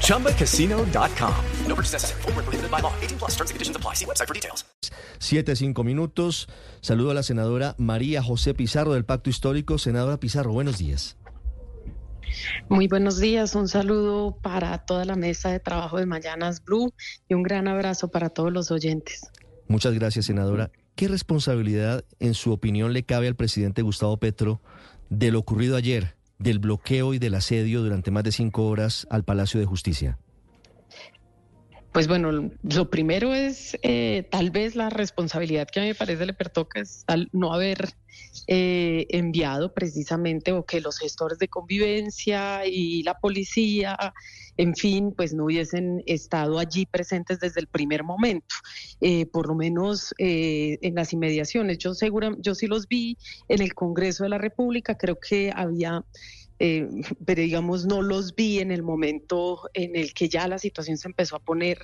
ChumbaCasino.com. No purchase necessary. Full prohibited by law. 18 plus terms and conditions apply. See website for details. Siete, cinco minutos. Saludo a la senadora María José Pizarro del Pacto Histórico. Senadora Pizarro, buenos días. Muy buenos días, un saludo para toda la mesa de trabajo de Mañanas Blue y un gran abrazo para todos los oyentes. Muchas gracias, senadora. ¿Qué responsabilidad, en su opinión, le cabe al presidente Gustavo Petro de lo ocurrido ayer, del bloqueo y del asedio durante más de cinco horas al Palacio de Justicia? Pues bueno, lo primero es eh, tal vez la responsabilidad que a mí me parece le pertoca es al no haber eh, enviado precisamente o que los gestores de convivencia y la policía, en fin, pues no hubiesen estado allí presentes desde el primer momento, eh, por lo menos en las inmediaciones. Yo segura, yo sí los vi en el Congreso de la República, creo que había eh, pero digamos no los vi en el momento en el que ya la situación se empezó a poner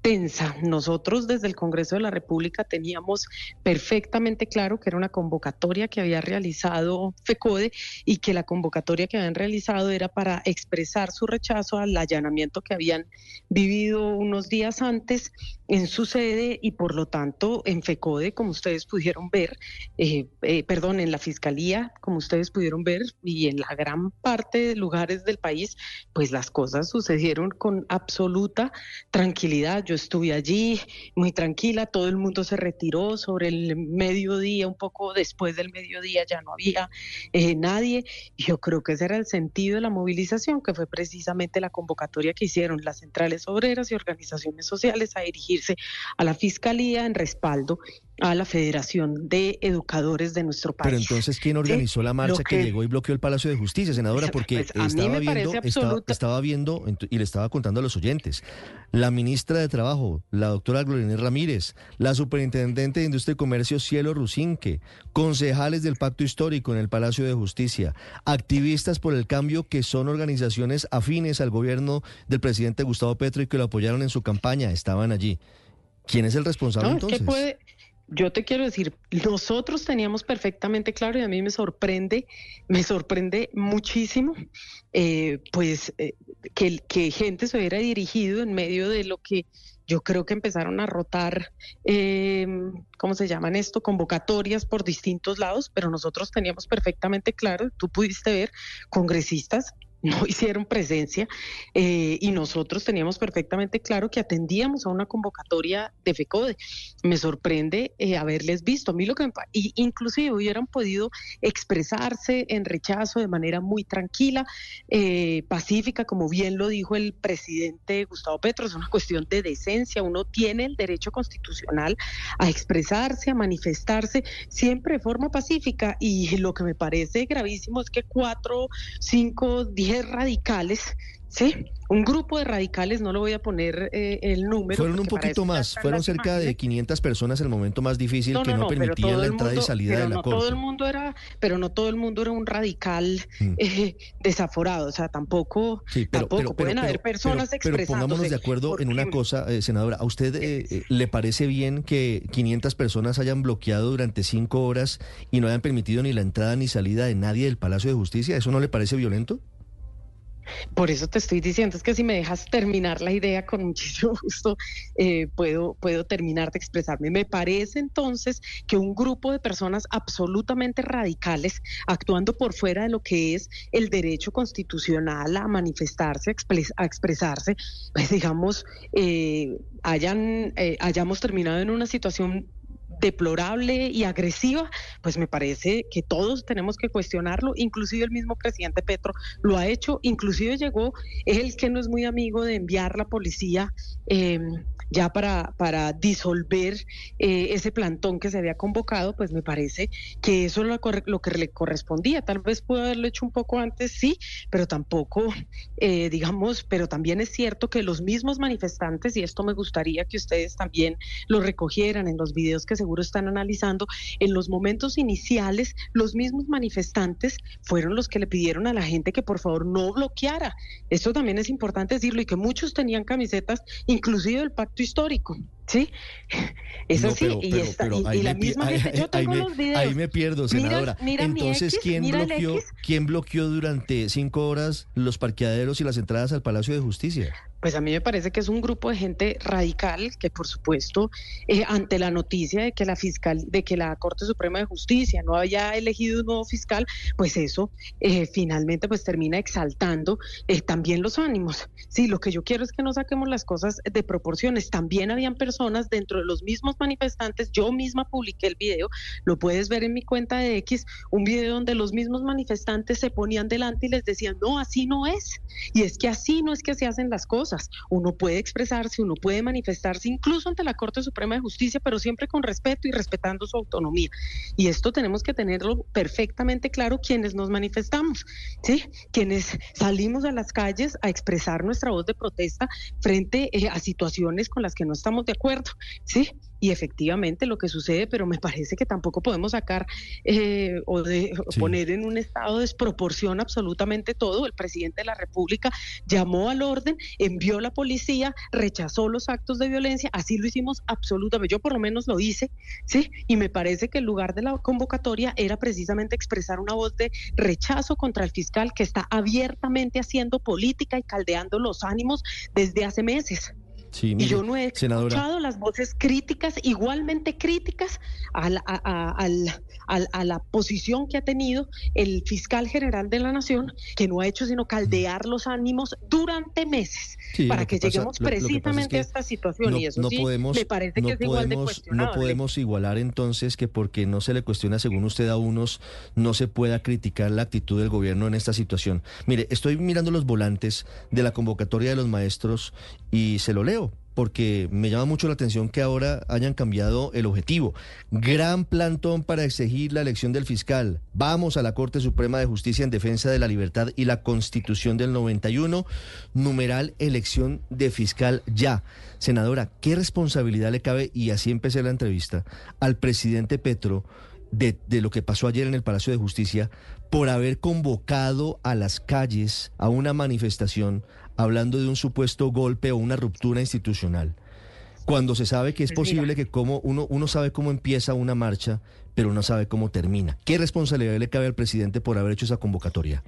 tensa. Nosotros desde el Congreso de la República teníamos perfectamente claro que era una convocatoria que había realizado FECODE y que la convocatoria que habían realizado era para expresar su rechazo al allanamiento que habían vivido unos días antes en su sede y por lo tanto en FECODE, como ustedes pudieron ver, eh, eh, perdón, en la Fiscalía, como ustedes pudieron ver, y en la gran parte de lugares del país, pues las cosas sucedieron con absoluta tranquilidad. Yo estuve allí muy tranquila, todo el mundo se retiró sobre el mediodía, un poco después del mediodía ya no había eh, nadie. Yo creo que ese era el sentido de la movilización, que fue precisamente la convocatoria que hicieron las centrales obreras y organizaciones sociales a dirigirse a la Fiscalía en respaldo a la Federación de Educadores de nuestro país. Pero entonces, ¿quién organizó la marcha que... llegó y bloqueó el Palacio de Justicia, senadora? Porque pues, estaba, viendo, estaba, viendo y le estaba contando a los oyentes. La ministra de Trabajo, la doctora Gloria Ramírez, la superintendente de Industria y Comercio, Cielo Rusinque, concejales del Pacto Histórico en el Palacio de Justicia, activistas por el cambio que son organizaciones afines al gobierno del presidente Gustavo Petro y que lo apoyaron en su campaña, estaban allí. ¿Quién es el responsable entonces? Yo te quiero decir, nosotros teníamos perfectamente claro y a mí me sorprende, me sorprende muchísimo, eh, pues eh, que, gente se hubiera dirigido en medio de lo que yo creo que empezaron a rotar, eh, ¿cómo se llaman esto? Convocatorias por distintos lados, pero nosotros teníamos perfectamente claro, tú pudiste ver, congresistas no hicieron presencia eh, y nosotros teníamos perfectamente claro que atendíamos a una convocatoria de FECODE. Me sorprende eh, haberles visto. A mí lo que me, inclusive hubieran podido expresarse en rechazo de manera muy tranquila, eh, pacífica, como bien lo dijo el presidente Gustavo Petro, es una cuestión de decencia. Uno tiene el derecho constitucional a expresarse, a manifestarse, siempre de forma pacífica. Y lo que me parece gravísimo es que cuatro, cinco, diez radicales, ¿sí? Un grupo de radicales, no lo voy a poner eh, el número. Fueron un poquito más, fueron cerca de 500 personas el momento más difícil que no, permitían la entrada y salida de la no Todo el mundo era, pero no todo el mundo era un radical mm. eh, desaforado, o sea, tampoco, tampoco pueden haber personas expresándose. Pero pongámonos de acuerdo en una cosa, eh, senadora, ¿a usted le parece bien que 500 personas hayan bloqueado durante cinco horas y no hayan permitido ni la entrada ni salida de nadie del Palacio de Justicia? ¿Eso no le parece violento? Por eso te estoy diciendo, es que si me dejas terminar la idea, con muchísimo gusto eh, puedo, puedo terminar de expresarme. Me parece entonces que un grupo de personas absolutamente radicales, actuando por fuera de lo que es el derecho constitucional a manifestarse, a, expresarse, pues digamos, eh, hayan, eh, hayamos terminado en una situación deplorable y agresiva, pues me parece que todos tenemos que cuestionarlo, inclusive el mismo presidente Petro lo ha hecho, inclusive llegó él que no es muy amigo de enviar la policía eh, ya para, para disolver eh, ese plantón que se había convocado, pues me parece que eso es lo, lo, que le correspondía. Tal vez pudo haberlo hecho un poco antes, sí, pero tampoco, eh, digamos, pero también es cierto que los mismos manifestantes, y esto me gustaría que ustedes también lo recogieran en los videos que seguro seguro están analizando, en los momentos iniciales, los mismos manifestantes fueron los que le pidieron a la gente que por favor no bloqueara. Esto también es importante decirlo y que muchos tenían camisetas, inclusive del pacto histórico. Sí, es así. y, la misma gente, yo tengo los videos. Ahí me pierdo, senadora. Entonces, ¿quién, bloqueó, ¿quién bloqueó durante cinco horas los parqueaderos y las entradas al Palacio de Justicia? Pues a mí me parece que es un grupo de gente radical que, por supuesto, eh, ante la noticia de que la fiscal, de que la Corte Suprema de Justicia no había elegido un nuevo fiscal, pues eso eh, finalmente pues termina exaltando eh, también los ánimos. Sí, lo que yo quiero es que no saquemos las cosas de proporciones. También habían personas dentro de los mismos manifestantes. Yo misma publiqué el video, lo puedes ver en mi cuenta de X, un video donde los mismos manifestantes se ponían delante y les decían, no, así no es. Y es que así no es que se hacen las cosas. Uno puede expresarse, uno puede manifestarse incluso ante la Corte Suprema de Justicia, pero siempre con respeto y respetando su autonomía. Y esto tenemos que tenerlo perfectamente claro quienes nos manifestamos, ¿sí? Quienes salimos a las calles a expresar nuestra voz de protesta frente eh, a situaciones con las que no estamos de acuerdo, ¿sí? y efectivamente lo que sucede, pero me parece que tampoco podemos sacar eh, o, de, poner en un estado de desproporción absolutamente todo. El presidente de la República llamó al orden, envió la policía, rechazó los actos de violencia, así lo hicimos absolutamente, yo por lo menos lo hice, ¿sí? Y me parece que el lugar de la convocatoria era precisamente expresar una voz de rechazo contra el fiscal que está abiertamente haciendo política y caldeando los ánimos desde hace meses y yo no he escuchado las voces críticas, igualmente críticas, a la, a, la, posición que ha tenido el fiscal general de la Nación, que no ha hecho sino caldear los ánimos durante meses para que, lleguemos precisamente a esta situación. y eso sí, podemos, me parece que es igual de No podemos igualar entonces que porque no se le cuestiona, según usted, a unos, no se pueda criticar la actitud del gobierno en esta situación. Mire, estoy mirando los volantes de la convocatoria de los maestros y se lo leo porque me llama mucho la atención que ahora hayan cambiado el objetivo. Gran plantón para exigir la elección del fiscal. Vamos a la Corte Suprema de Justicia en defensa de la libertad y la Constitución del 91. Numeral elección de fiscal ya. Senadora, ¿qué responsabilidad le cabe, y así empecé la entrevista, al presidente Petro de, de lo que pasó ayer en el Palacio de Justicia por haber convocado a las calles a una manifestación hablando de un supuesto golpe o una ruptura institucional, cuando se sabe que es pues posible que como uno, uno sabe cómo empieza una marcha, pero no sabe cómo termina. ¿Qué responsabilidad le cabe al presidente por haber hecho esa convocatoria?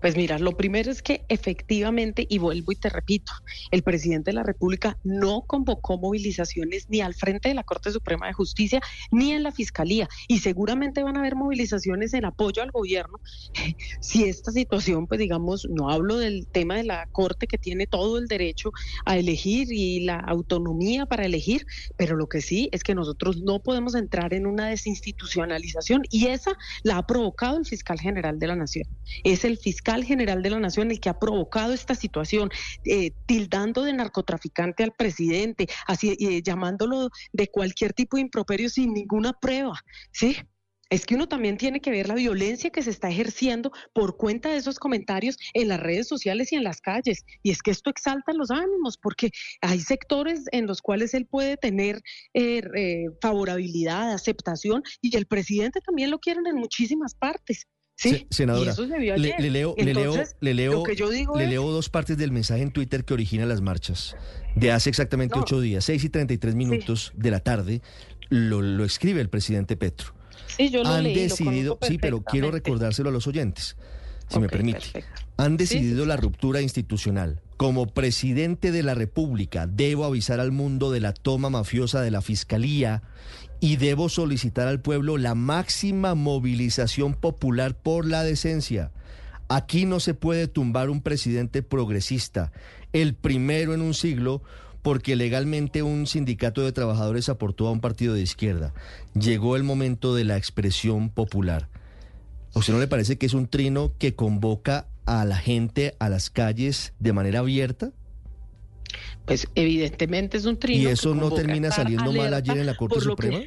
Pues mira, lo primero es que efectivamente, y vuelvo y te repito, el presidente de la República no convocó movilizaciones ni al frente de la Corte Suprema de Justicia ni en la Fiscalía. Y seguramente van a haber movilizaciones en apoyo al gobierno si esta situación, pues digamos, no hablo del tema de la Corte que tiene todo el derecho a elegir y la autonomía para elegir, pero lo que sí es que nosotros no podemos entrar en una desinstitucionalización y esa la ha provocado el fiscal general de la Nación. Es el fiscal general de la Nación el que ha provocado esta situación, eh, tildando de narcotraficante al presidente, así, eh, llamándolo de cualquier tipo de improperio sin ninguna prueba, ¿sí? Es que uno también tiene que ver la violencia que se está ejerciendo por cuenta de esos comentarios en las redes sociales y en las calles. Y es que esto exalta los ánimos, porque hay sectores en los cuales él puede tener eh, favorabilidad, aceptación, y el presidente también lo quieren en muchísimas partes. Sí, senadora, le, leo, le leo, le leo, le leo dos partes del mensaje en Twitter que origina las marchas. De hace exactamente ocho días, seis y treinta y tres minutos de la tarde, lo, lo, escribe el presidente Petro. Sí, yo lo Han decidido, sí, pero quiero recordárselo a los oyentes, si me permite. Han decidido la ruptura institucional. Como presidente de la República, debo avisar al mundo de la toma mafiosa de la Fiscalía y debo solicitar al pueblo la máxima movilización popular por la decencia. Aquí no se puede tumbar un presidente progresista, el primero en un siglo, porque legalmente un sindicato de trabajadores aportó a un partido de izquierda. Llegó el momento de la expresión popular. ¿A usted no le parece que es un trino que convoca a la gente a las calles de manera abierta? Pues evidentemente es un trino. ¿Y eso no termina saliendo mal ayer en la Corte Suprema?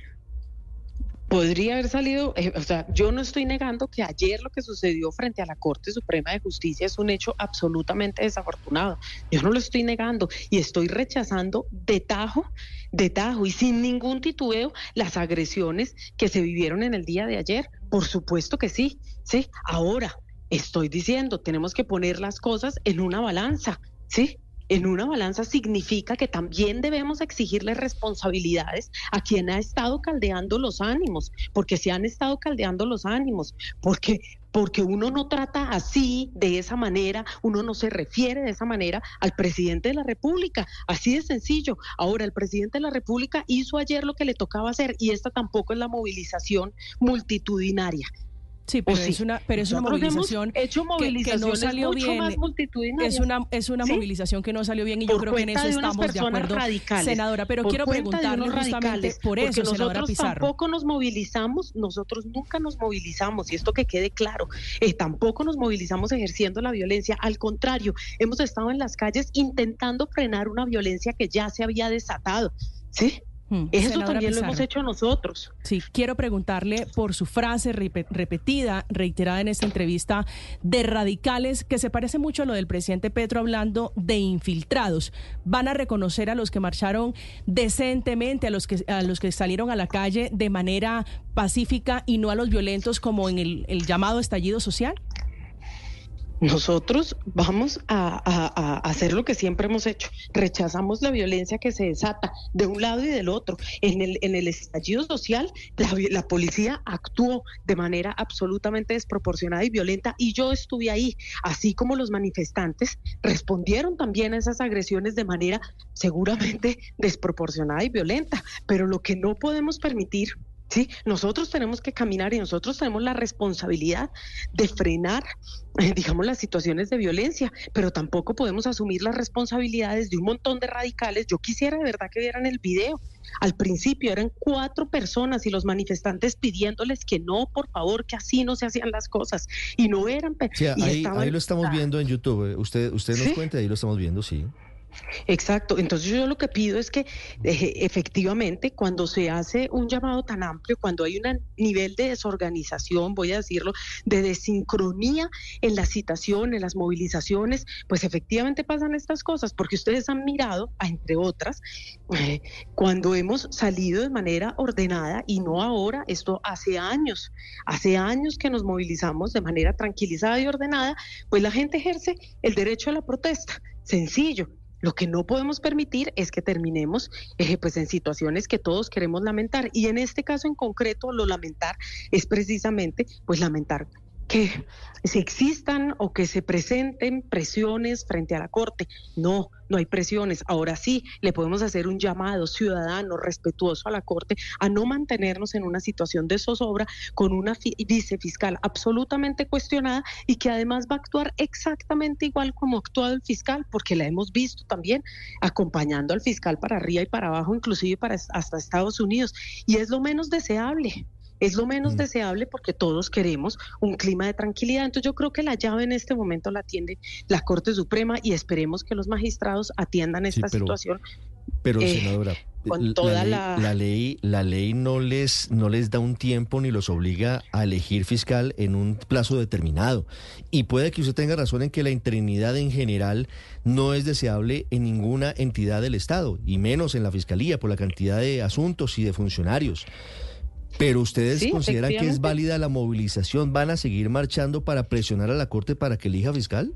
podría haber salido, eh, o sea, yo no estoy negando que ayer lo que sucedió frente a la Corte Suprema de Justicia es un hecho absolutamente desafortunado. Yo no lo estoy negando y estoy rechazando de tajo, de tajo y sin ningún titubeo las agresiones que se vivieron en el día de ayer. Por supuesto que sí, sí. Ahora estoy diciendo, tenemos que poner las cosas en una balanza, ¿sí? en una balanza significa que también debemos exigirle responsabilidades a quien ha estado caldeando los ánimos, porque se han estado caldeando los ánimos, porque porque uno no trata así, de esa manera, uno no se refiere de esa manera al presidente de la República, así de sencillo. Ahora, el presidente de la República hizo ayer lo que le tocaba hacer y esta tampoco es la movilización multitudinaria. Sí, pero es una, pero es una movilización, hecho que, no salió bien. Es una, es una movilización que no salió bien y yo creo que en eso estamos de acuerdo, radicales, senadora. Pero quiero preguntarle justamente por eso, senadora Pizarro. Tampoco nos movilizamos, nosotros nunca nos movilizamos y esto que quede claro, eh, tampoco nos movilizamos ejerciendo la violencia. Al contrario, hemos estado en las calles intentando frenar una violencia que ya se había desatado. ¿Sí? Hmm. Eso también lo hemos hecho nosotros. Sí, quiero preguntarle por su frase repetida, reiterada en esta entrevista, de radicales, que se parece mucho a lo del presidente Petro hablando de infiltrados. ¿Van a reconocer a los que marcharon decentemente, a los que, a los que salieron a la calle de manera pacífica y no a los violentos como en el llamado estallido social? Nosotros vamos a, hacer lo que siempre hemos hecho. Rechazamos la violencia que se desata de un lado y del otro. En el, en el estallido social, la, la, policía actuó de manera absolutamente desproporcionada y violenta y yo estuve ahí, así como los manifestantes respondieron también a esas agresiones de manera seguramente desproporcionada y violenta. Pero lo que no podemos permitir Sí, nosotros tenemos que caminar y nosotros tenemos la responsabilidad de frenar, eh, digamos, las situaciones de violencia, pero tampoco podemos asumir las responsabilidades de un montón de radicales. Yo quisiera de verdad que vieran el video. Al principio eran cuatro personas y los manifestantes pidiéndoles que no, por favor, que así no se hacían las cosas. Y no eran... Sí, ahí, ahí, lo estamos viendo en YouTube. Eh, usted, usted nos cuenta, ahí lo estamos viendo, sí. Exacto. Entonces yo lo que pido es que eh, efectivamente cuando se hace un llamado tan amplio, cuando hay un nivel de desorganización, voy a decirlo, de desincronía en la citación, en las movilizaciones, pues efectivamente pasan estas cosas, porque ustedes han mirado, entre otras, eh, cuando hemos salido de manera ordenada y no ahora, esto hace años, hace años que nos movilizamos de manera tranquilizada y ordenada, pues la gente ejerce el derecho a la protesta. Sencillo, lo que no podemos permitir es que terminemos eh, pues en situaciones que todos queremos lamentar. Y en este caso en concreto lo lamentar es precisamente pues lamentar que si existan o que se presenten presiones frente a la Corte. No, no hay presiones. Ahora sí, le podemos hacer un llamado ciudadano respetuoso a la Corte a no mantenernos en una situación de zozobra con una vicefiscal absolutamente cuestionada y que además va a actuar exactamente igual como ha actuado el fiscal, porque la hemos visto también acompañando al fiscal para arriba y para abajo, inclusive para hasta Estados Unidos. Y es lo menos deseable. Es lo menos mm. deseable porque todos queremos un clima de tranquilidad. Entonces yo creo que la llave en este momento la atiende la Corte Suprema y esperemos que los magistrados atiendan esta situación. Pero eh, senadora, con toda la ley, la... ley, no les no les da un tiempo ni los obliga a elegir fiscal en un plazo determinado. Y puede que usted tenga razón en que la interinidad en general no es deseable en ninguna entidad del Estado y menos en la fiscalía por la cantidad de asuntos y de funcionarios. Pero ustedes consideran que es válida la movilización, ¿van a seguir marchando para presionar a la Corte para que elija fiscal?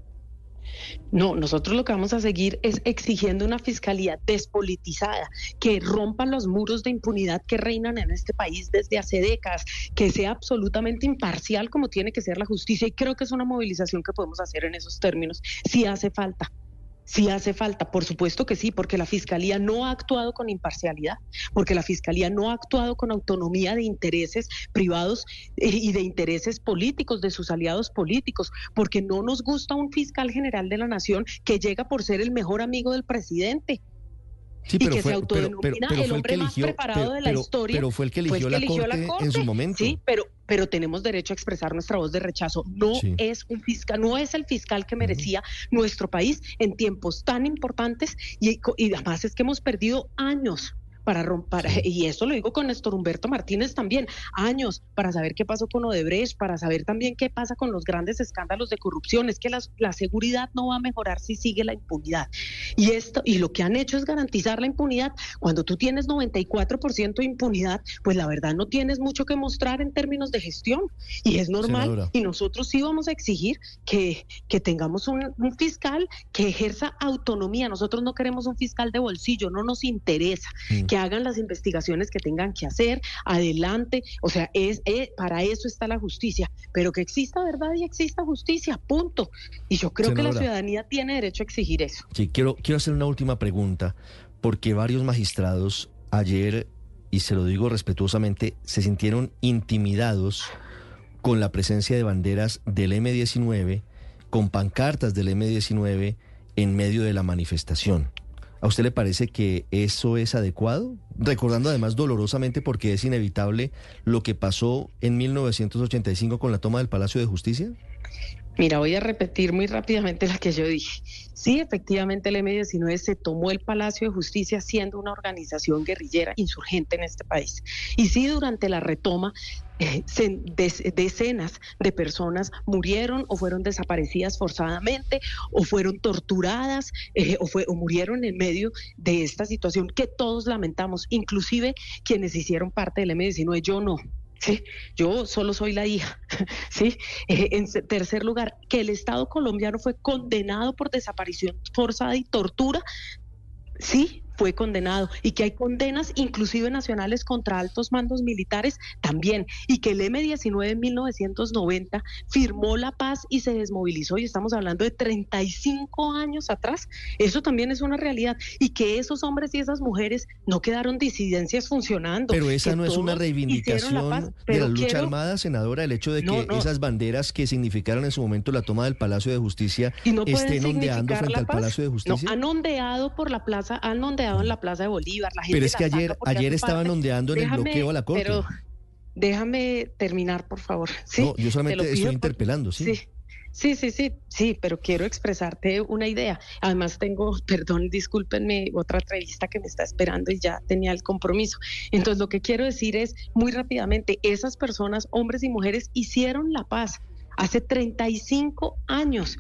No, nosotros lo que vamos a seguir es exigiendo una fiscalía despolitizada, que rompa los muros de impunidad que reinan en este país desde hace décadas, que sea absolutamente imparcial como tiene que ser la justicia. Y creo que es una movilización que podemos hacer en esos términos, si hace falta. Si hace falta, por supuesto que sí, porque la Fiscalía no ha actuado con imparcialidad, porque la Fiscalía no ha actuado con autonomía de intereses privados eh, y de intereses políticos, de sus aliados políticos, porque no nos gusta un fiscal general de la Nación que llega por ser el mejor amigo del presidente. Sí, pero y que se autodenomina el hombre más preparado de la historia. Pero fue el que eligió, la, corte en su momento. Sí, pero pero tenemos derecho a expresar nuestra voz de rechazo. No es un fiscal, no es el fiscal que merecía nuestro país en tiempos tan importantes y, y además es que hemos perdido años para romper, y eso lo digo con Néstor Humberto Martínez también, años para saber qué pasó con Odebrecht, para saber también qué pasa con los grandes escándalos de corrupción. Es que la, la seguridad no va a mejorar si sigue la impunidad. Y esto, y lo que han hecho es garantizar la impunidad. Cuando tú tienes 94% de impunidad, pues la verdad no tienes mucho que mostrar en términos de gestión. Y es normal. Y nosotros sí vamos a exigir que, que tengamos un, fiscal que ejerza autonomía. Nosotros no queremos un fiscal de bolsillo, no nos interesa mm. Que hagan las investigaciones que tengan que hacer, adelante. O sea, es, eh, para eso está la justicia. Pero que exista verdad y exista justicia, punto. Y yo creo que la ciudadanía tiene derecho a exigir eso. Sí, quiero, quiero hacer una última pregunta, porque varios magistrados ayer, y se lo digo respetuosamente, se sintieron intimidados con la presencia de banderas del M19, con pancartas del M19 en medio de la manifestación. ¿A usted le parece que eso es adecuado? Recordando además dolorosamente porque es inevitable lo que pasó en 1985 con la toma del Palacio de Justicia. Mira, voy a repetir muy rápidamente la que yo dije. Sí, efectivamente el M-19 se tomó el Palacio de Justicia siendo una organización guerrillera insurgente en este país. Y sí, durante la retoma, eh, decenas de personas murieron o fueron desaparecidas forzadamente o fueron torturadas eh, o, fue, o murieron en medio de esta situación que todos lamentamos, inclusive quienes hicieron parte del M-19. Yo no, ¿sí? Yo solo soy la hija, ¿sí? Eh, en tercer lugar, que el Estado colombiano fue condenado por desaparición forzada y tortura, sí, fue condenado y que hay condenas inclusive nacionales contra altos mandos militares también y que el M-19 en 1990 firmó la paz y se desmovilizó y estamos hablando de 35 años atrás. Eso también es una realidad y que esos hombres y esas mujeres no quedaron disidencias funcionando. Pero esa no es una reivindicación de la lucha armada, senadora, el hecho de que esas banderas que significaron en su momento la toma del Palacio de Justicia estén ondeando frente al Palacio de Justicia. No, han ondeado por la plaza, han ondeado en la Plaza de Bolívar. La gente pero es que ayer, ayer estaban ondeando en el bloqueo a la Corte. Pero déjame terminar, por favor. Sí, no, yo solamente estoy interpelando, ¿sí? sí. Sí, sí, sí, sí, pero quiero expresarte una idea. Además tengo, perdón, discúlpenme, otra entrevista que me está esperando y ya tenía el compromiso. Entonces, lo que quiero decir es, muy rápidamente, esas personas, hombres y mujeres, hicieron la paz hace 35 años.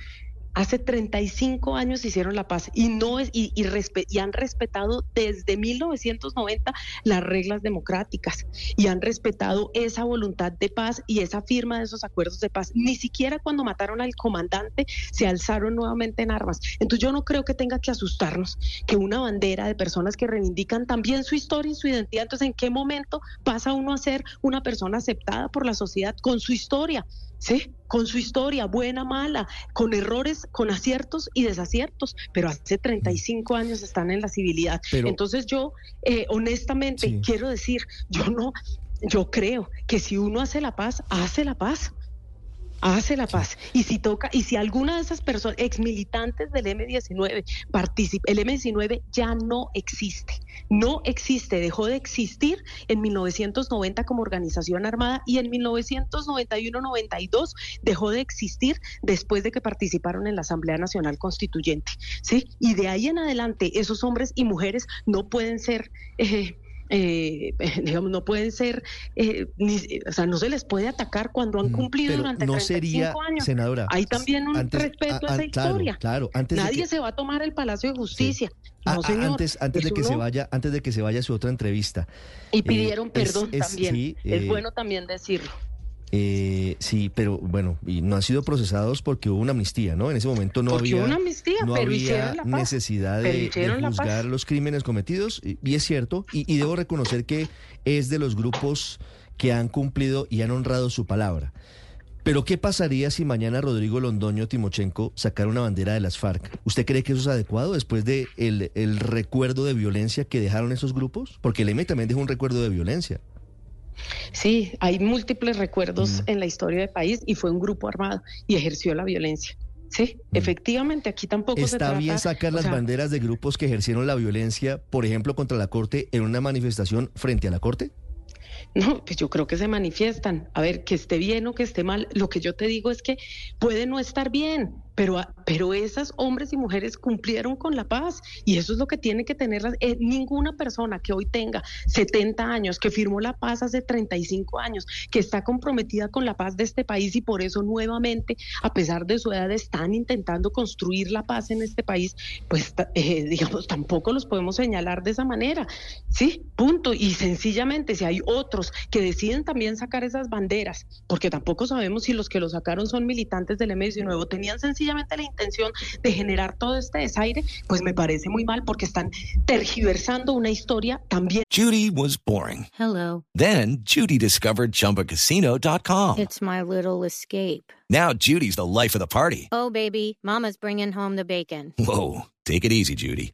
Hace 35 años hicieron la paz y no es y, y, han respetado desde 1990 las reglas democráticas y han respetado esa voluntad de paz y esa firma de esos acuerdos de paz. Ni siquiera cuando mataron al comandante se alzaron nuevamente en armas. Entonces yo no creo que tenga que asustarnos que una bandera de personas que reivindican también su historia y su identidad. Entonces, ¿en qué momento pasa uno a ser una persona aceptada por la sociedad con su historia? ¿sí? Con su historia, buena, mala, con errores, con aciertos y desaciertos, pero hace 35 años están en la civilidad. Entonces yo, eh, honestamente, quiero decir, yo no, yo creo que si uno hace la paz, hace la paz hace la paz. Y si toca, y si alguna de esas personas, ex militantes del M19, participa, el M19 ya no existe, no existe, dejó de existir en 1990 como organización armada y en 1991-92 dejó de existir después de que participaron en la Asamblea Nacional Constituyente, ¿sí? Y de ahí en adelante esos hombres y mujeres no pueden ser... Eh, eh, digamos, no pueden ser, eh, o sea, no se les puede atacar cuando han mm, cumplido durante no 35 sería, años. Senadora, hay también un respeto a, esa historia. Claro, antes Nadie se va a tomar el Palacio de Justicia. antes, antes de que se vaya, antes de que se vaya su otra entrevista. Y eh, pidieron perdón también. es bueno también decirlo. Eh, sí, pero bueno, y no han sido procesados porque hubo una amnistía, ¿no? En ese momento no había, una amnistía, no había necesidad de, juzgar los crímenes cometidos, y, es cierto, y, debo reconocer que es de los grupos que han cumplido y han honrado su palabra. Pero ¿qué pasaría si mañana Rodrigo Londoño Timochenko sacara una bandera de las FARC? ¿Usted cree que eso es adecuado después de el, el recuerdo de violencia que dejaron esos grupos? Porque el EME también dejó un recuerdo de violencia. Sí, hay múltiples recuerdos en la historia del país y fue un grupo armado y ejerció la violencia. Sí, efectivamente, aquí tampoco ¿Está se trata, bien sacar las banderas de grupos que ejercieron la violencia, por ejemplo, contra la Corte en una manifestación frente a la Corte? No, pues yo creo que se manifiestan. A ver, que esté bien o que esté mal, lo que yo te digo es que puede no estar bien, pero, pero esas hombres y mujeres cumplieron con la paz y eso es lo que tiene que tener eh, ninguna persona que hoy tenga 70 años, que firmó la paz hace 35 años, que está comprometida con la paz de este país y por eso nuevamente, a pesar de su edad, están intentando construir la paz en este país, pues eh, digamos, tampoco los podemos señalar de esa manera. Sí, punto. Y sencillamente, si hay otros que deciden también sacar esas banderas, porque tampoco sabemos si los que lo sacaron son militantes del M19 o tenían sencillamente la intención de generar todo este desaire, pues me parece muy mal porque están tergiversando una historia también. Judy was boring. Hello. Then Judy discovered chumbacasino.com. It's my little escape. Now Judy's the life of the party. Oh, baby, mama's bringing home the bacon. Whoa, take it easy, Judy.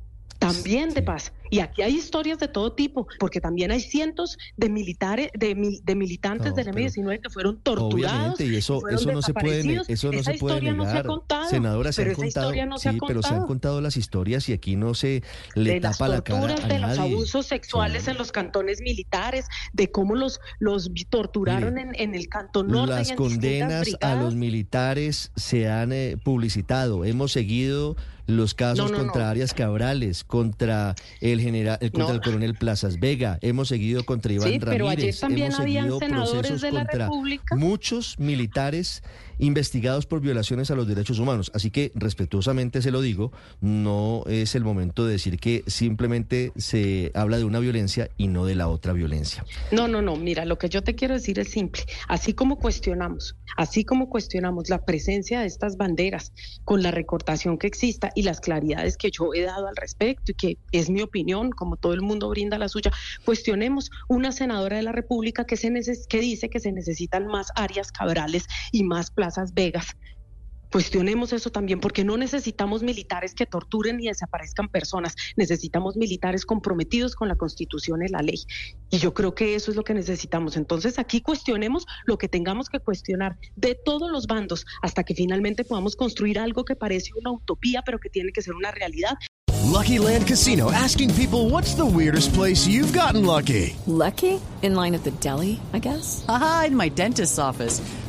paz. También de paz. Y aquí hay historias de todo tipo, porque también hay cientos de militares, de, de militantes no, del M-19 que fueron torturados. y eso, eso no se puede, eso no se puede negar. No se ha contado, Senadora, se han contado, no sí, pero se han contado las historias y aquí no se le de tapa la cara a de los abusos sexuales sí. en los cantones militares, de cómo los, los torturaron en, en, el cantón norte. Las y en condenas a los militares se han eh, publicitado. Hemos seguido los casos no, no, contra no. Arias Cabrales, contra el general, eh, contra el coronel Plazas Vega, hemos seguido contra Iván sí, Ramírez, pero ayer también hemos seguido procesos de la contra República. muchos militares investigados por violaciones a los derechos humanos. Así que respetuosamente se lo digo, no es el momento de decir que simplemente se habla de una violencia y no de la otra violencia. No, no, no, mira, lo que yo te quiero decir es simple. Así como cuestionamos, así como cuestionamos la presencia de estas banderas con la recortación que exista y las claridades que yo he dado al respecto y que es mi opinión, como todo el mundo brinda la suya, cuestionemos una senadora de la República que, se que dice que se necesitan más áreas cabrales y más plazas Vegas. Cuestionemos eso también, porque no necesitamos militares que torturen y desaparezcan personas, necesitamos militares comprometidos con la Constitución y la ley. Y yo creo que eso es lo que necesitamos. Entonces aquí cuestionemos lo que tengamos que cuestionar de todos los bandos hasta que finalmente podamos construir algo que parece una utopía, pero que tiene que ser una realidad. Lucky Land Casino asking people what's the weirdest place you've gotten lucky? Lucky? In line at the deli, I guess? Aha, in my dentist's office.